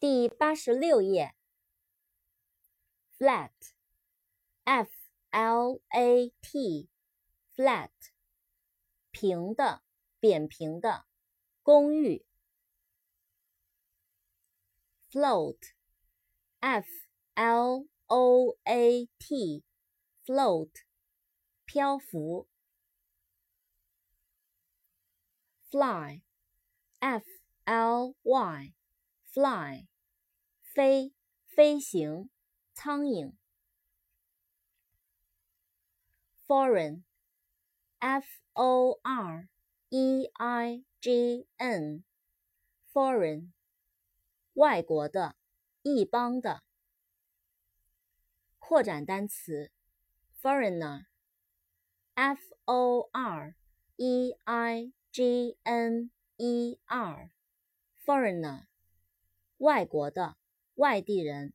第八十六页，flat，f l a t，flat，平的，扁平的，公寓。float，f l o a t，float，漂浮。fly，f l y，fly。飞，飞行，苍蝇。foreign，f o r e i g n，foreign，外国的，异邦的。扩展单词，foreigner，f o r e i g n e r，foreigner，外国的。外地人。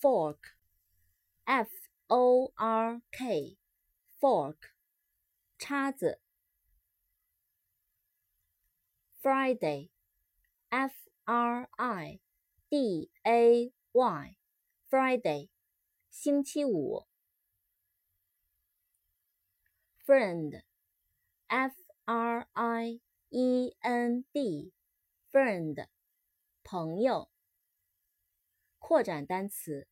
fork，f o r k，fork，叉子。Friday，f r i d a y，Friday，星期五。Friend，f r i e n d，friend。朋友。扩展单词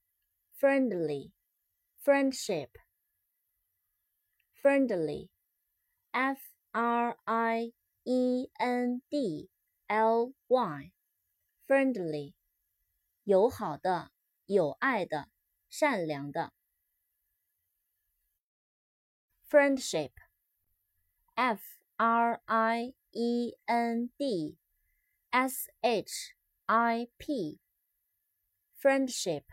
，friendly，friendship，friendly，f r i e n d l y，friendly，友好的，有爱的，善良的。friendship，f r i e n d s h。IP friendship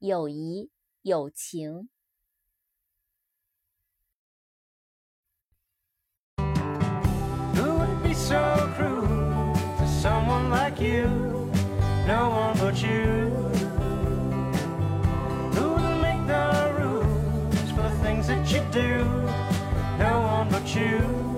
友谊友情。Who would be so cruel to someone like you? No one but you. Who would make rules for things that you do? No one but you.